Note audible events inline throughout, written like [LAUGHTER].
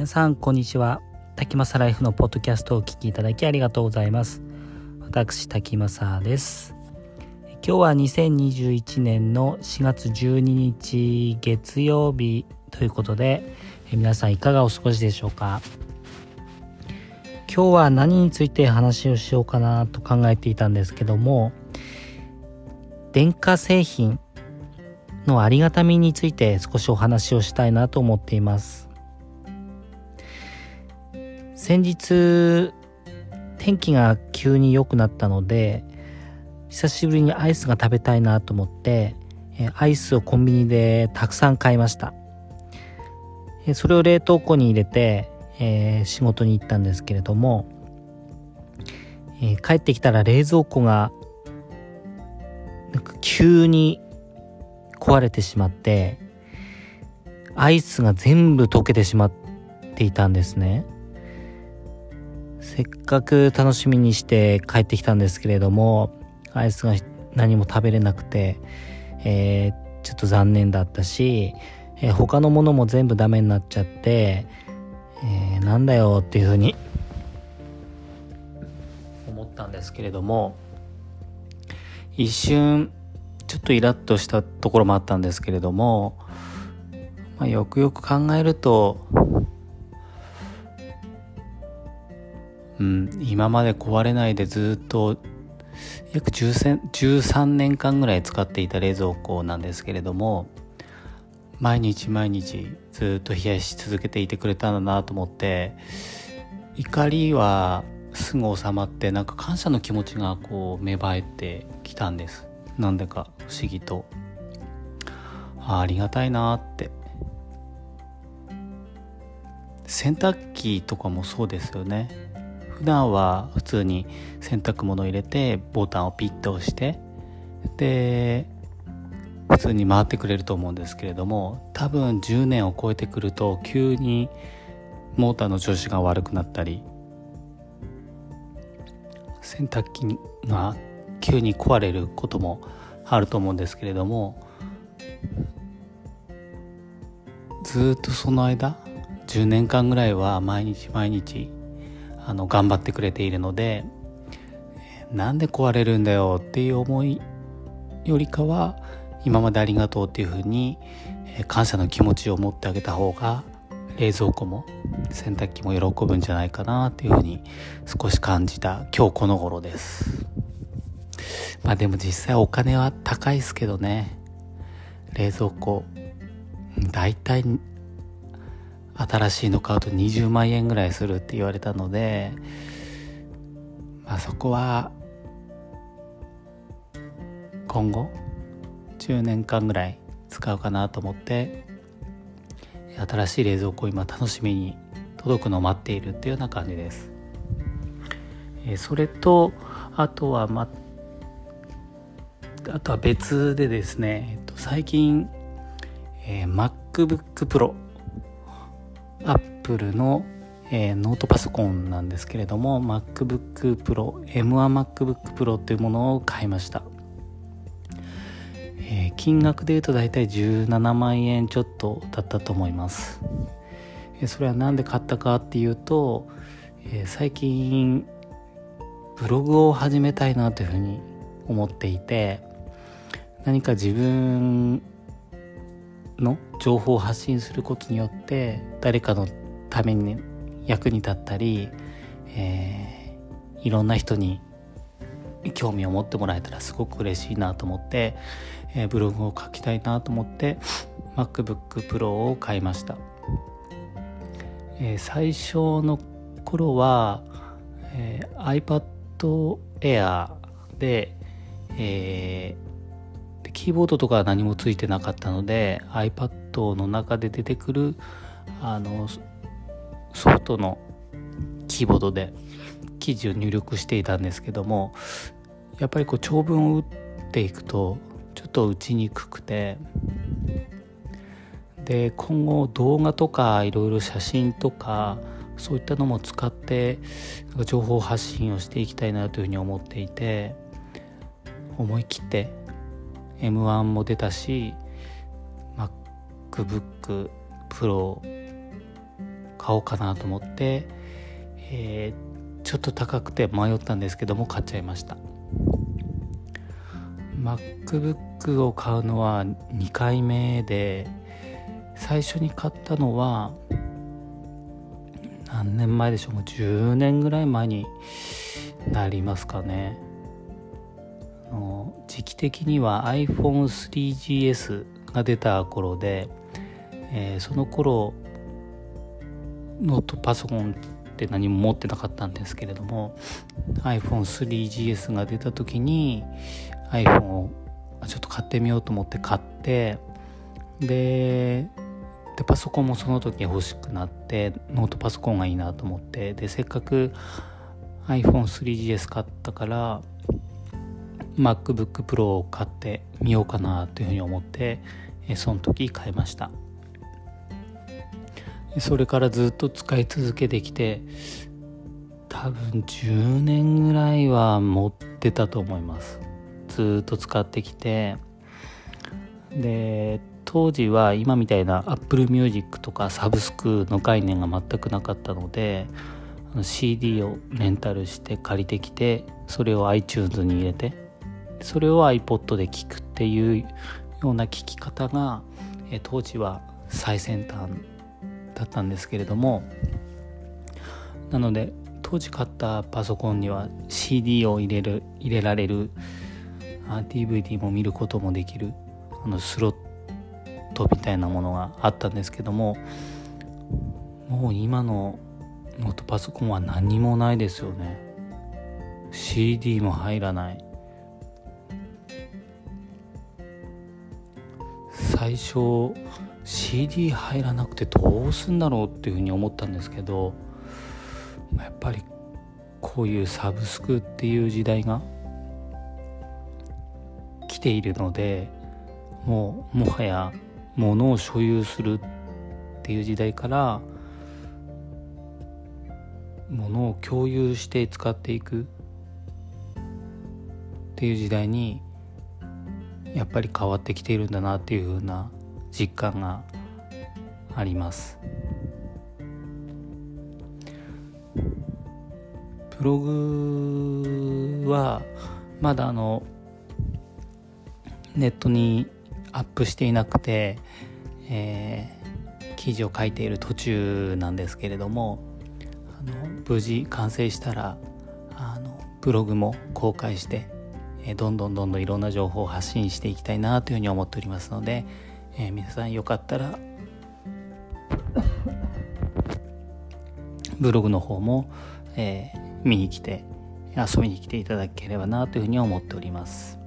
皆さんこんにちは。滝正ライフのポッドキャストをお聞きいただきありがとうございます。私滝正です。今日は2021年の4月12日月曜日ということで皆さんいかがお過ごしでしょうか？今日は何について話をしようかなと考えていたんですけども電化製品のありがたみについて少しお話をしたいなと思っています。先日天気が急に良くなったので久しぶりにアイスが食べたいなと思ってアイスをコンビニでたくさん買いました。それを冷凍庫に入れて、えー、仕事に行ったんですけれども、えー、帰ってきたら冷蔵庫がなんか急に壊れてしまってアイスが全部溶けてしまっていたんですね。せっかく楽しみにして帰ってきたんですけれどもアイスが何も食べれなくて、えー、ちょっと残念だったし、えー、他のものも全部ダメになっちゃって、えー、なんだよっていうふうに思ったんですけれども一瞬ちょっとイラッとしたところもあったんですけれども、まあ、よくよく考えるとうん、今まで壊れないでずっと約13年間ぐらい使っていた冷蔵庫なんですけれども毎日毎日ずっと冷やし続けていてくれたんだなと思って怒りはすぐ収まってなんか感謝の気持ちがこう芽生えてきたんです。なんでか不思議と。あありがたいなって。洗濯機とかもそうですよね。普段は普通に洗濯物入れてボタンをピッと押してで普通に回ってくれると思うんですけれども多分10年を超えてくると急にモーターの調子が悪くなったり洗濯機が急に壊れることもあると思うんですけれどもずっとその間10年間ぐらいは毎日毎日あの頑張ってくれているのでなんで壊れるんだよっていう思いよりかは今までありがとうっていうふうに感謝の気持ちを持ってあげた方が冷蔵庫も洗濯機も喜ぶんじゃないかなっていうふうに少し感じた今日この頃です。まあでも実際お金は高いですけどね。冷蔵庫だいたい新しいの買うと20万円ぐらいするって言われたので、まあ、そこは今後10年間ぐらい使うかなと思って新しい冷蔵庫を今楽しみに届くのを待っているっていうような感じです。えそれとあとはまあとは別でですね、えっと、最近、えー、MacBook Pro アップルの、えー、ノートパソコンなんですけれども MacBook Pro M1MacBook Pro というものを買いました、えー、金額でいうと大体17万円ちょっとだったと思います、えー、それは何で買ったかっていうと、え最近ブログを始めたいなというふうに思っていて何か自分の情報を発信することによって誰かのために役に立ったり、えー、いろんな人に興味を持ってもらえたらすごく嬉しいなと思って、えー、ブログを書きたいなと思って MacBook Pro を買いました、えー、最初の頃は、えー、iPad Air で、えー、キーボードとかは何もついてなかったので iPad の中で出てくるあのソフトのキーボードで記事を入力していたんですけどもやっぱりこう長文を打っていくとちょっと打ちにくくてで今後動画とかいろいろ写真とかそういったのも使って情報発信をしていきたいなというふうに思っていて思い切って M1 も出たし MacBook Pro 買おうかなと思って、えー、ちょっと高くて迷ったんですけども買っちゃいました。MacBook を買うのは2回目で最初に買ったのは何年前でしょうもう10年ぐらい前になりますかね。の時期的には iPhone3GS が出た頃で、えー、その頃ノートパソコンって何も持ってなかったんですけれども iPhone3GS が出た時に iPhone をちょっと買ってみようと思って買ってででパソコンもその時欲しくなってノートパソコンがいいなと思ってでせっかく iPhone3GS 買ったから MacBook Pro を買ってみようかなというふうに思ってその時買いました。それからずっと使い続けてきて多分10年ぐらいは持ってたと思います。ずっと使ってきてで当時は今みたいな Apple Music とかサブスクの概念が全くなかったので CD をレンタルして借りてきてそれを iTunes に入れてそれを iPod で聴くっていうような聴き方が、え当時は最先端だったんですけれどもなので当時買ったパソコンには CD を入れる入れられる DVD も見ることもできるあのスロットみたいなものがあったんですけどももう今のノートパソコンは何もないですよね。CD も入らない。最初 CD 入らなくてどうすんだろうっていうふうに思ったんですけどやっぱりこういうサブスクっていう時代が来ているのでもうもはや物を所有するっていう時代から物を共有して使っていくっていう時代にやっぱり変わってきているんだなっていうふうな実感があります。ブログはまだあのネットにアップしていなくて、えー、記事を書いている途中なんですけれどもあの無事完成したらあのブログも公開して、えー、どんどんどんどんいろんな情報を発信していきたいなというふうに思っておりますので、えー、皆さんよかったら [LAUGHS] ブログの方も、えー、見に来て遊びに来ていただければなというふうに思っております。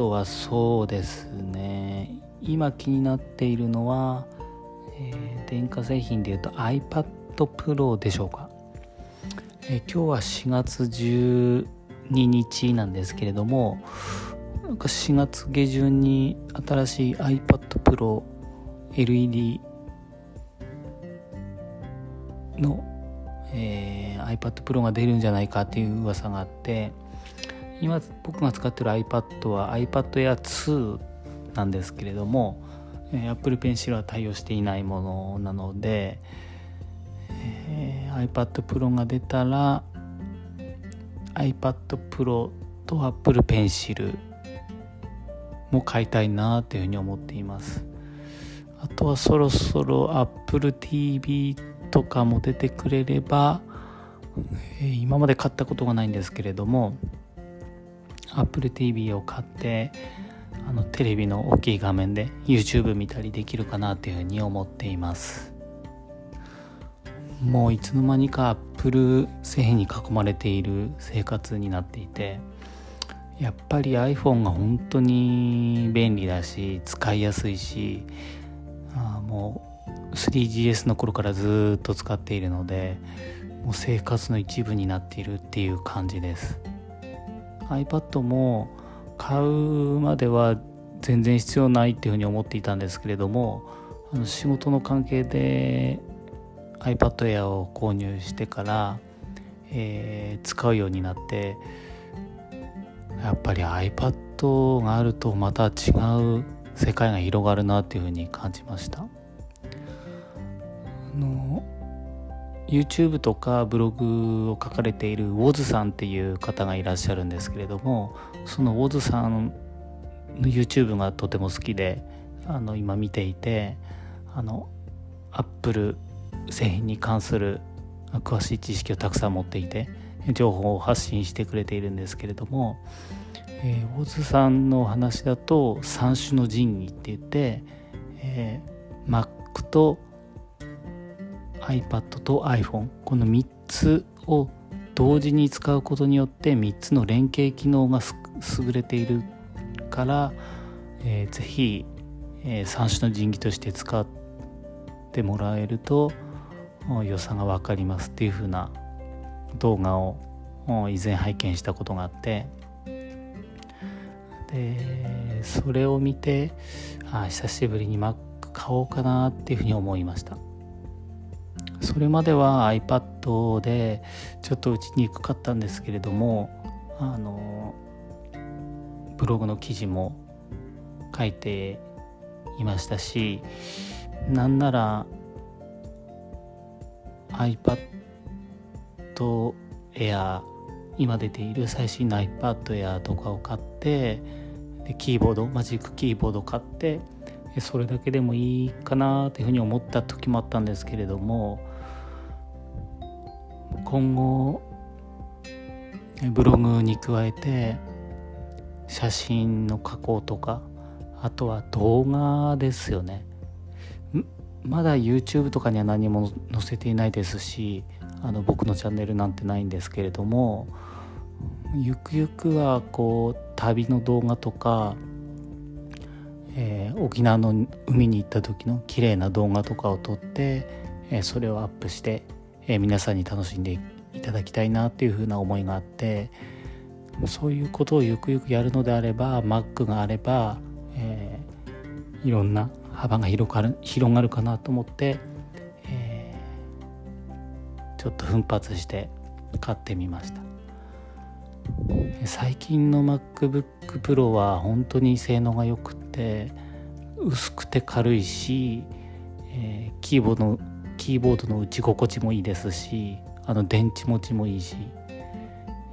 とはそうですね今気になっているのは、えー、電化製品でいうと iPad Pro でしょうか、え、今日は4月12日なんですけれどもなんか4月下旬に新しい iPad Pro LED の、えー、iPad Pro が出るんじゃないかっていう噂があって今僕が使ってる iPad は iPad Air 2なんですけれども、えー、Apple Pencil は対応していないものなので、iPad Pro が出たら iPad Pro と Apple Pencil も買いたいなというふうに思っています。あとはそろそろ Apple TV とかも出てくれれば、え、今まで買ったことがないんですけれども Apple TV を買ってあのテレビの大きい画面で YouTube 見たりできるかなというふうに思っています。もういつの間にか Apple 製品に囲まれている生活になっていてやっぱり iPhone が本当に便利だし使いやすいしあもう 3GS の頃からずっと使っているのでもう生活の一部になっているっていう感じです。iPad も買うまでは全然必要ないっていうふうに思っていたんですけれどもあの仕事の関係で iPad Air を購入してから、えー、使うようになってやっぱり iPad があるとまた違う世界が広がるなっていうふうに感じました。あの YouTube とかブログを書かれているウォズさんっていう方がいらっしゃるんですけれどもそのウォズさんの YouTube がとても好きであの今見ていてあのアップル製品に関する詳しい知識をたくさん持っていて情報を発信してくれているんですけれども、えー、オズさんのお話だと三種の神器って言って、えー、Mac と iPad と iPhone この3つを同時に使うことによって3つの連携機能が優れているから、えー、ぜひ、えー、三種の神器として使っててもらえると良さが分かりますっていう風な動画を以前拝見したことがあって。でそれを見てあ久しぶりに Mac 買おうかなっていうふうに思いました。それまでは iPad でちょっと打ちにくかったんですけれどもあのブログの記事も書いていましたしなんなら iPad Air 今出ている最新の iPad Air とかを買ってでキーボードマジックキーボード買ってそれだけでもいいかなというふうに思った時もあったんですけれども今後ブログに加えて写真の加工とかあとは動画ですよね。まだ YouTube とかには何も載せていないですしあの僕のチャンネルなんてないんですけれどもゆくゆくはこう旅の動画とか、えー、沖縄の海に行った時の綺麗な動画とかを撮って、えー、それをアップして、えー、皆さんに楽しんでいただきたいなっていうふうな思いがあってそういうことをゆくゆくやるのであれば Mac があれば、えー、いろんな幅が広がる広がるかなと思って、えー、ちょっと奮発して買ってみました。最近の MacBook Pro は本当に性能が良くて薄くて軽いし、えー、キーボードのキーボードの打ち心地もいいですしあの電池持ちもいいし。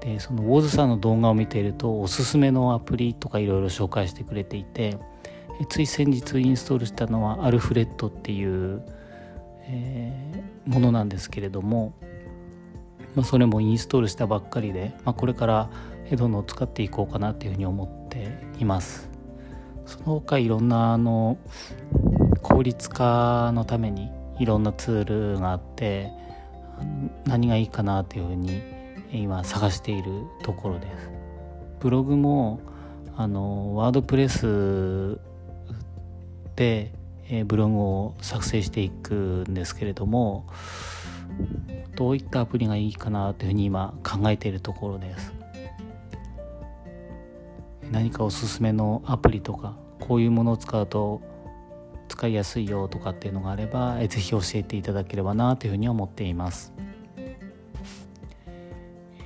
でそのウォーズさんの動画を見ているとおすすめのアプリとかいろいろ紹介してくれていてつい先日インストールしたのはアルフレッドっていう、えー、ものなんですけれども、まあ、それもインストールしたばっかりで、まあ、これからどんどん使っていこうかなっていうふうに思っています。その他いろんなあの効率化のためにいろんなツールがあって何がいいかなっていうふうに今探しているところです。ブログもあのワードプレス、え、ブログを作成していくんですけれどもどういったアプリがいいかなというふうに今考えているところです何かおすすめのアプリとかこういうものを使うと使いやすいよとかっていうのがあれば是非教えていただければなというふうに思っています。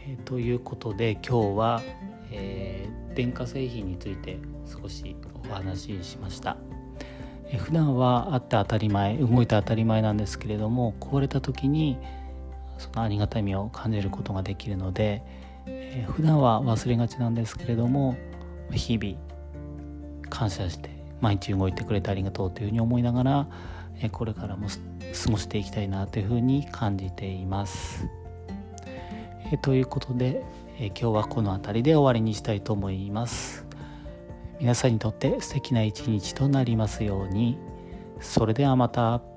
えー、ということで今日は、えー、電化製品について少しお話ししました。普段はあって当たり前動いて当たり前なんですけれども壊れた時にそのありがたみを感じることができるので、えー、普段は忘れがちなんですけれども日々感謝して毎日動いてくれてありがとうというふうに思いながら、えー、これからも過ごしていきたいなというふうに感じています。えー、ということで、え今日はこの辺りで終わりにしたいと思います。皆さんにとって素敵な一日となりますようにそれではまた。